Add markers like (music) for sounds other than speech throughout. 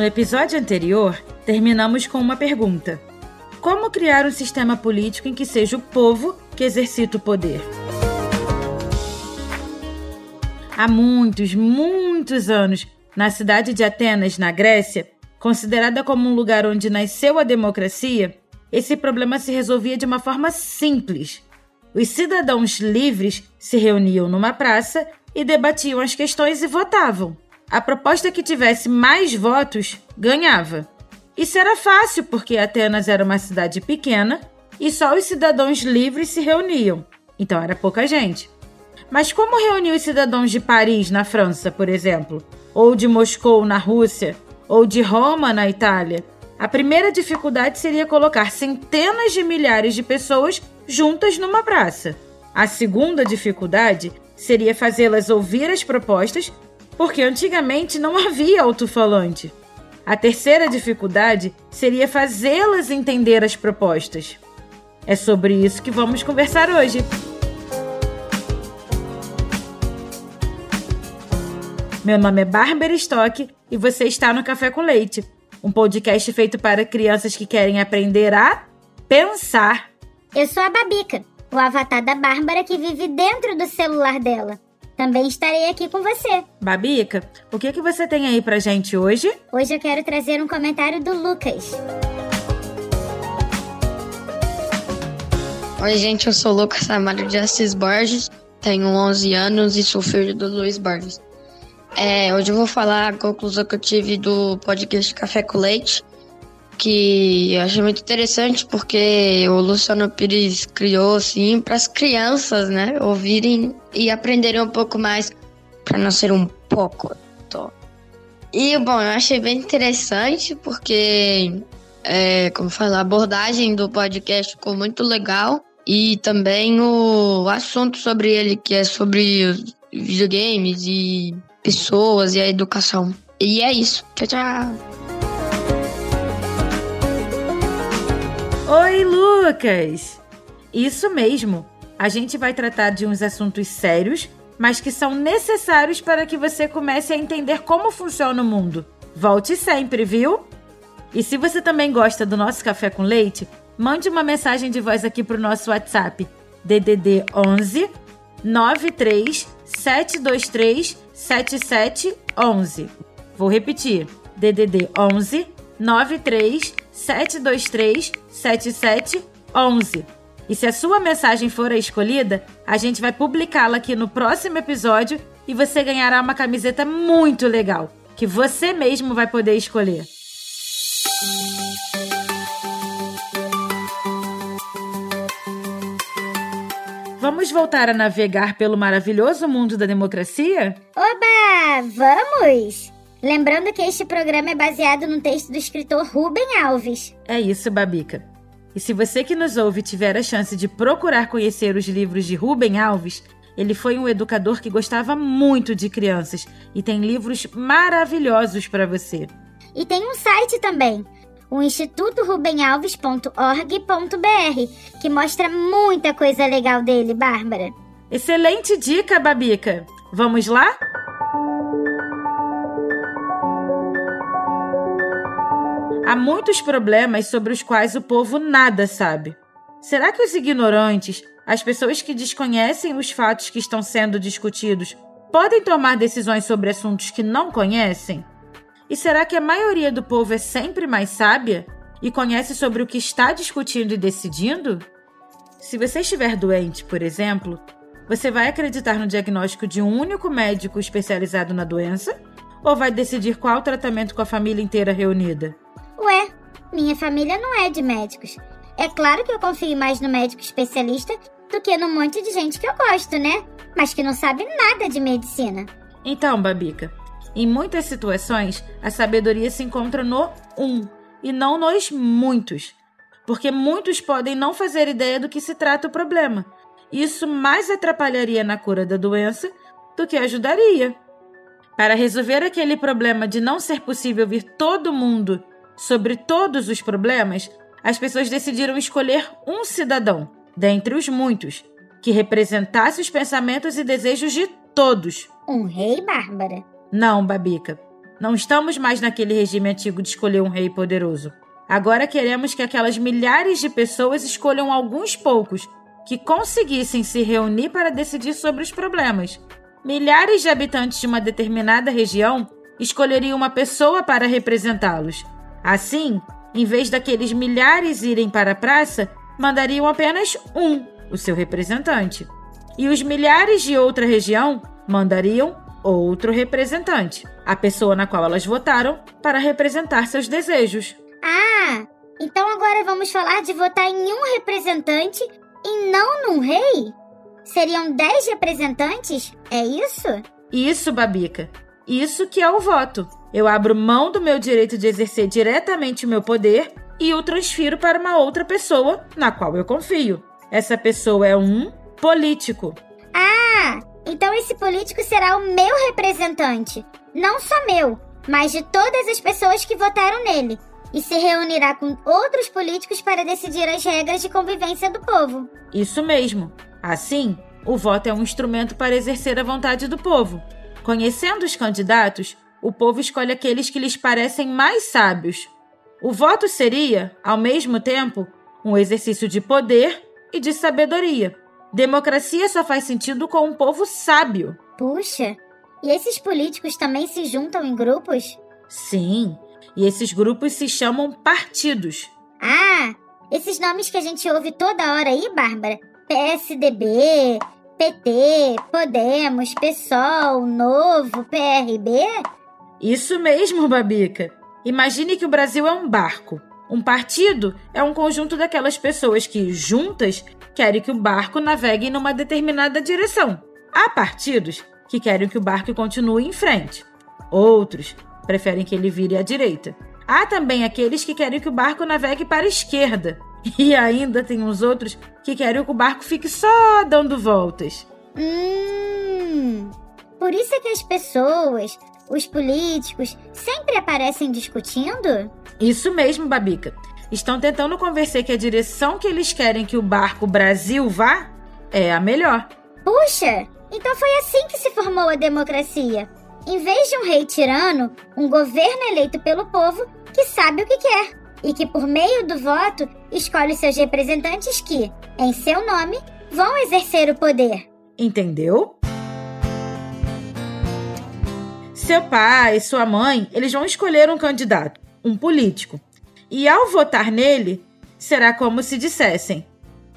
No episódio anterior, terminamos com uma pergunta: Como criar um sistema político em que seja o povo que exercita o poder? Há muitos, muitos anos, na cidade de Atenas, na Grécia, considerada como um lugar onde nasceu a democracia, esse problema se resolvia de uma forma simples. Os cidadãos livres se reuniam numa praça e debatiam as questões e votavam. A proposta que tivesse mais votos ganhava. Isso era fácil porque Atenas era uma cidade pequena e só os cidadãos livres se reuniam, então era pouca gente. Mas como reunir os cidadãos de Paris, na França, por exemplo, ou de Moscou, na Rússia, ou de Roma, na Itália? A primeira dificuldade seria colocar centenas de milhares de pessoas juntas numa praça. A segunda dificuldade seria fazê-las ouvir as propostas, porque antigamente não havia alto-falante. A terceira dificuldade seria fazê-las entender as propostas. É sobre isso que vamos conversar hoje. Meu nome é Bárbara Stock e você está no Café com Leite um podcast feito para crianças que querem aprender a pensar. Eu sou a Babica, o avatar da Bárbara que vive dentro do celular dela. Também estarei aqui com você. Babica, o que, que você tem aí pra gente hoje? Hoje eu quero trazer um comentário do Lucas. Oi, gente, eu sou o Lucas Amaro de Assis Borges, tenho 11 anos e sou filho do Luiz Borges. É, hoje eu vou falar a conclusão que eu tive do podcast Café com Leite, que eu achei muito interessante porque o Luciano Pires criou assim para as crianças, né, ouvirem e aprenderem um pouco mais para não ser um pouco. Tô. E bom, eu achei bem interessante porque, é, como falar, a abordagem do podcast ficou muito legal e também o assunto sobre ele que é sobre videogames e pessoas e a educação. E é isso. Tchau, tchau. Oi, Lucas! Isso mesmo. A gente vai tratar de uns assuntos sérios, mas que são necessários para que você comece a entender como funciona o mundo. Volte sempre, viu? E se você também gosta do nosso café com leite, mande uma mensagem de voz aqui para o nosso WhatsApp DDD 11 93 723 7711. Vou repetir. DDD 11 93 723 7711. E se a sua mensagem for a escolhida, a gente vai publicá-la aqui no próximo episódio e você ganhará uma camiseta muito legal, que você mesmo vai poder escolher. Vamos voltar a navegar pelo maravilhoso mundo da democracia? Oba! Vamos! Lembrando que este programa é baseado no texto do escritor Rubem Alves. É isso, Babica. E se você que nos ouve tiver a chance de procurar conhecer os livros de Rubem Alves, ele foi um educador que gostava muito de crianças e tem livros maravilhosos para você. E tem um site também, o institutorubenalves.org.br, que mostra muita coisa legal dele, Bárbara. Excelente dica, Babica! Vamos lá? Há muitos problemas sobre os quais o povo nada sabe. Será que os ignorantes, as pessoas que desconhecem os fatos que estão sendo discutidos, podem tomar decisões sobre assuntos que não conhecem? E será que a maioria do povo é sempre mais sábia e conhece sobre o que está discutindo e decidindo? Se você estiver doente, por exemplo, você vai acreditar no diagnóstico de um único médico especializado na doença? Ou vai decidir qual tratamento com a família inteira reunida? Ué, minha família não é de médicos. É claro que eu confio mais no médico especialista do que no monte de gente que eu gosto, né? Mas que não sabe nada de medicina. Então, Babica, em muitas situações, a sabedoria se encontra no um e não nos muitos, porque muitos podem não fazer ideia do que se trata o problema. Isso mais atrapalharia na cura da doença do que ajudaria. Para resolver aquele problema de não ser possível vir todo mundo sobre todos os problemas, as pessoas decidiram escolher um cidadão, dentre os muitos, que representasse os pensamentos e desejos de todos. Um rei, Bárbara? Não, Babica. Não estamos mais naquele regime antigo de escolher um rei poderoso. Agora queremos que aquelas milhares de pessoas escolham alguns poucos que conseguissem se reunir para decidir sobre os problemas. Milhares de habitantes de uma determinada região escolheriam uma pessoa para representá-los. Assim, em vez daqueles milhares irem para a praça, mandariam apenas um, o seu representante. E os milhares de outra região mandariam outro representante, a pessoa na qual elas votaram para representar seus desejos. Ah, então agora vamos falar de votar em um representante e não num rei? Seriam dez representantes? É isso? Isso, Babica. Isso que é o voto. Eu abro mão do meu direito de exercer diretamente o meu poder e o transfiro para uma outra pessoa na qual eu confio. Essa pessoa é um político. Ah, então esse político será o meu representante. Não só meu, mas de todas as pessoas que votaram nele. E se reunirá com outros políticos para decidir as regras de convivência do povo. Isso mesmo. Assim, o voto é um instrumento para exercer a vontade do povo. Conhecendo os candidatos, o povo escolhe aqueles que lhes parecem mais sábios. O voto seria, ao mesmo tempo, um exercício de poder e de sabedoria. Democracia só faz sentido com um povo sábio. Puxa, e esses políticos também se juntam em grupos? Sim, e esses grupos se chamam partidos. Ah, esses nomes que a gente ouve toda hora aí, Bárbara? PSDB, PT, Podemos, PSOL, Novo, PRB? Isso mesmo, Babica. Imagine que o Brasil é um barco. Um partido é um conjunto daquelas pessoas que, juntas, querem que o barco navegue numa determinada direção. Há partidos que querem que o barco continue em frente. Outros preferem que ele vire à direita. Há também aqueles que querem que o barco navegue para a esquerda. E ainda tem uns outros que querem que o barco fique só dando voltas. Hum. Por isso é que as pessoas, os políticos, sempre aparecem discutindo? Isso mesmo, Babica. Estão tentando convencer que a direção que eles querem que o barco Brasil vá é a melhor. Puxa, então foi assim que se formou a democracia. Em vez de um rei tirano, um governo eleito pelo povo que sabe o que quer e que, por meio do voto, escolhe seus representantes que, em seu nome, vão exercer o poder. Entendeu? Seu pai, sua mãe, eles vão escolher um candidato um político. E ao votar nele, será como se dissessem: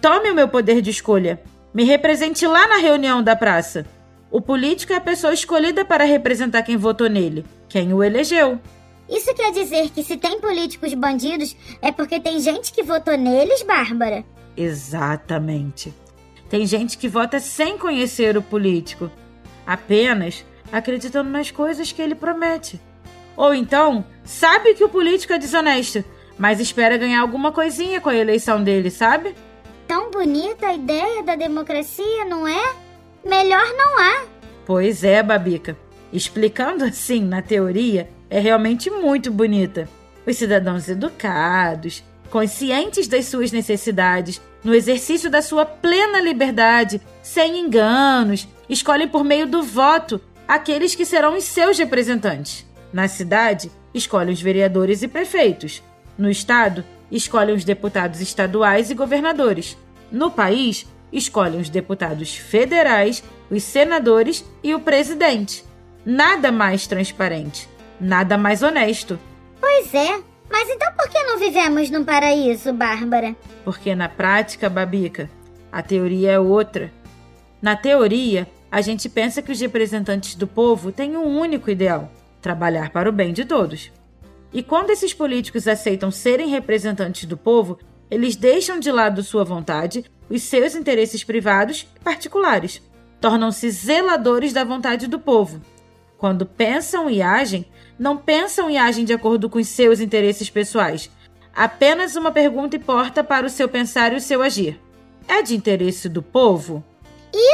Tome o meu poder de escolha. Me represente lá na reunião da praça. O político é a pessoa escolhida para representar quem votou nele, quem o elegeu. Isso quer dizer que se tem políticos bandidos é porque tem gente que votou neles, Bárbara? Exatamente. Tem gente que vota sem conhecer o político, apenas acreditando nas coisas que ele promete. Ou então, sabe que o político é desonesto, mas espera ganhar alguma coisinha com a eleição dele, sabe? Tão bonita a ideia da democracia, não é? Melhor não há. Pois é, Babica. Explicando assim, na teoria, é realmente muito bonita. Os cidadãos educados, conscientes das suas necessidades, no exercício da sua plena liberdade, sem enganos, escolhem por meio do voto aqueles que serão os seus representantes. Na cidade, escolhem os vereadores e prefeitos. No estado, escolhem os deputados estaduais e governadores. No país, escolhem os deputados federais, os senadores e o presidente. Nada mais transparente, nada mais honesto. Pois é, mas então por que não vivemos num paraíso, Bárbara? Porque na prática, Babica, a teoria é outra. Na teoria, a gente pensa que os representantes do povo têm um único ideal trabalhar para o bem de todos. E quando esses políticos aceitam serem representantes do povo, eles deixam de lado sua vontade, os seus interesses privados e particulares. Tornam-se zeladores da vontade do povo. Quando pensam e agem, não pensam e agem de acordo com os seus interesses pessoais. Apenas uma pergunta importa para o seu pensar e o seu agir. É de interesse do povo?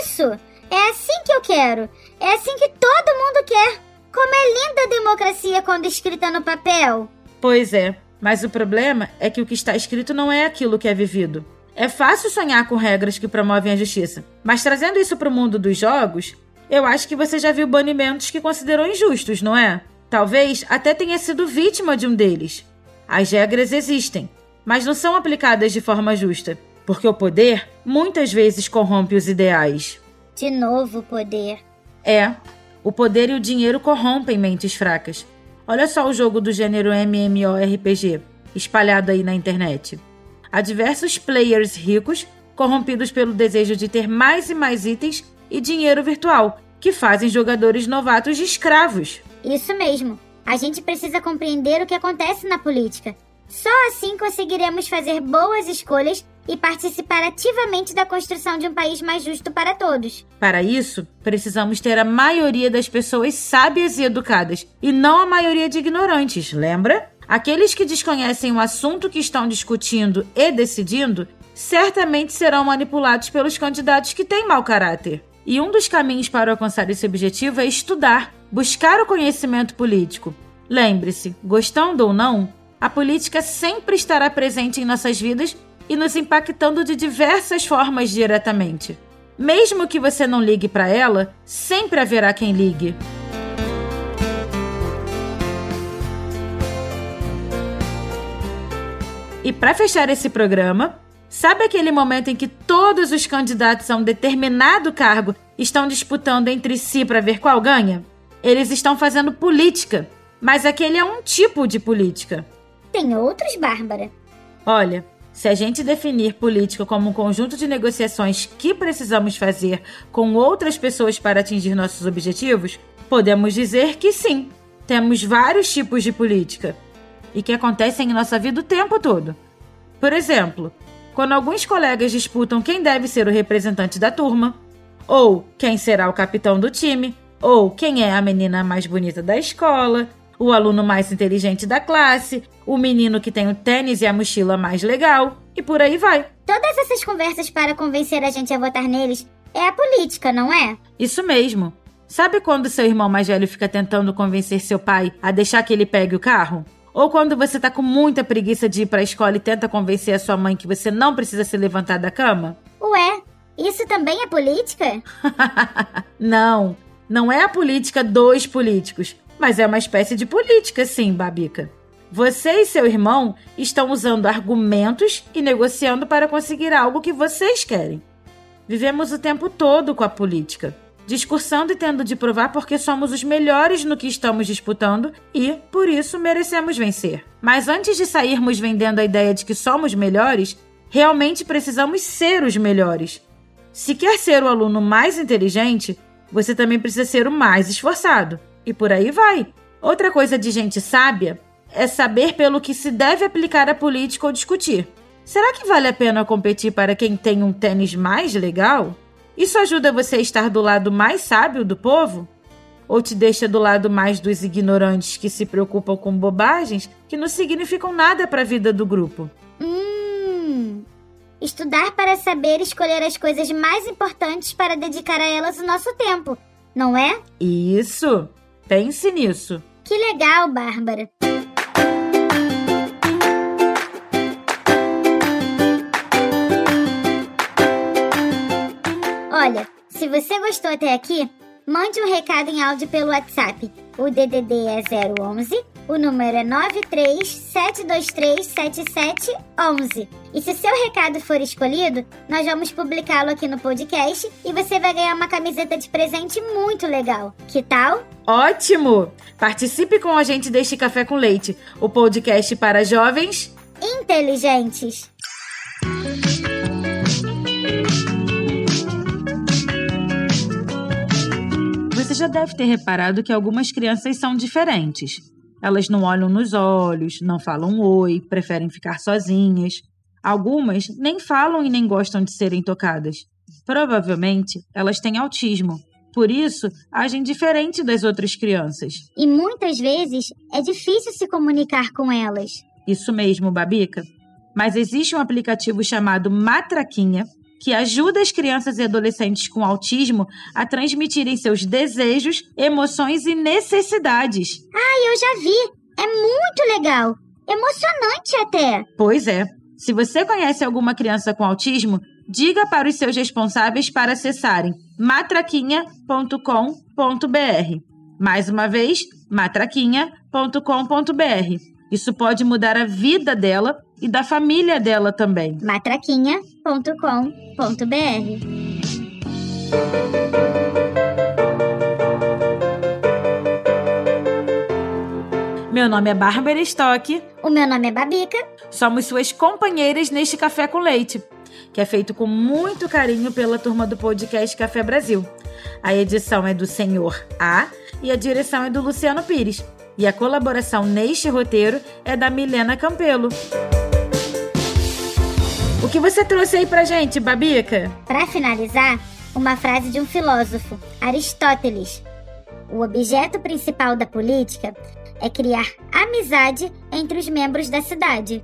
Isso! É assim que eu quero! É assim que todo mundo quer! Como é linda a democracia quando escrita no papel! Pois é, mas o problema é que o que está escrito não é aquilo que é vivido. É fácil sonhar com regras que promovem a justiça, mas trazendo isso para o mundo dos jogos, eu acho que você já viu banimentos que considerou injustos, não é? Talvez até tenha sido vítima de um deles. As regras existem, mas não são aplicadas de forma justa, porque o poder muitas vezes corrompe os ideais. De novo, poder. É, o poder e o dinheiro corrompem mentes fracas. Olha só o jogo do gênero MMORPG, espalhado aí na internet. Há diversos players ricos corrompidos pelo desejo de ter mais e mais itens e dinheiro virtual, que fazem jogadores novatos de escravos. Isso mesmo. A gente precisa compreender o que acontece na política. Só assim conseguiremos fazer boas escolhas e participar ativamente da construção de um país mais justo para todos. Para isso, precisamos ter a maioria das pessoas sábias e educadas, e não a maioria de ignorantes, lembra? Aqueles que desconhecem o assunto que estão discutindo e decidindo certamente serão manipulados pelos candidatos que têm mau caráter. E um dos caminhos para alcançar esse objetivo é estudar, buscar o conhecimento político. Lembre-se, gostando ou não, a política sempre estará presente em nossas vidas e nos impactando de diversas formas diretamente. Mesmo que você não ligue para ela, sempre haverá quem ligue. E para fechar esse programa, sabe aquele momento em que todos os candidatos a um determinado cargo estão disputando entre si para ver qual ganha? Eles estão fazendo política, mas aquele é um tipo de política. Tem outros, Bárbara? Olha, se a gente definir política como um conjunto de negociações que precisamos fazer com outras pessoas para atingir nossos objetivos, podemos dizer que sim, temos vários tipos de política e que acontecem em nossa vida o tempo todo. Por exemplo, quando alguns colegas disputam quem deve ser o representante da turma, ou quem será o capitão do time, ou quem é a menina mais bonita da escola, o aluno mais inteligente da classe, o menino que tem o tênis e a mochila mais legal, e por aí vai. Todas essas conversas para convencer a gente a votar neles é a política, não é? Isso mesmo. Sabe quando seu irmão mais velho fica tentando convencer seu pai a deixar que ele pegue o carro? Ou quando você tá com muita preguiça de ir pra escola e tenta convencer a sua mãe que você não precisa se levantar da cama? Ué, isso também é política? (laughs) não, não é a política dos políticos. Mas é uma espécie de política, sim, Babica. Você e seu irmão estão usando argumentos e negociando para conseguir algo que vocês querem. Vivemos o tempo todo com a política, discursando e tendo de provar porque somos os melhores no que estamos disputando e, por isso, merecemos vencer. Mas antes de sairmos vendendo a ideia de que somos melhores, realmente precisamos ser os melhores. Se quer ser o aluno mais inteligente, você também precisa ser o mais esforçado. E por aí vai. Outra coisa de gente sábia é saber pelo que se deve aplicar a política ou discutir. Será que vale a pena competir para quem tem um tênis mais legal? Isso ajuda você a estar do lado mais sábio do povo? Ou te deixa do lado mais dos ignorantes que se preocupam com bobagens que não significam nada para a vida do grupo? Hum. Estudar para saber escolher as coisas mais importantes para dedicar a elas o nosso tempo, não é? Isso! Pense nisso. Que legal, Bárbara. Olha, se você gostou até aqui, mande um recado em áudio pelo WhatsApp. O DDD é 011, o número é 937237711. E se seu recado for escolhido, nós vamos publicá-lo aqui no podcast e você vai ganhar uma camiseta de presente muito legal. Que tal? Ótimo! Participe com a gente deste Café com Leite, o podcast para jovens inteligentes. Você já deve ter reparado que algumas crianças são diferentes. Elas não olham nos olhos, não falam oi, preferem ficar sozinhas. Algumas nem falam e nem gostam de serem tocadas. Provavelmente elas têm autismo. Por isso, agem diferente das outras crianças. E muitas vezes é difícil se comunicar com elas. Isso mesmo, Babica. Mas existe um aplicativo chamado Matraquinha que ajuda as crianças e adolescentes com autismo a transmitirem seus desejos, emoções e necessidades. Ah, eu já vi! É muito legal! Emocionante até! Pois é. Se você conhece alguma criança com autismo, diga para os seus responsáveis para acessarem matraquinha.com.br. Mais uma vez, matraquinha.com.br. Isso pode mudar a vida dela e da família dela também. matraquinha.com.br. Meu nome é Bárbara Stock. O meu nome é Babica. Somos suas companheiras neste Café com Leite, que é feito com muito carinho pela turma do podcast Café Brasil. A edição é do Senhor A e a direção é do Luciano Pires. E a colaboração neste roteiro é da Milena Campelo. O que você trouxe aí pra gente, Babica? Para finalizar, uma frase de um filósofo, Aristóteles. O objeto principal da política é criar amizade entre os membros da cidade.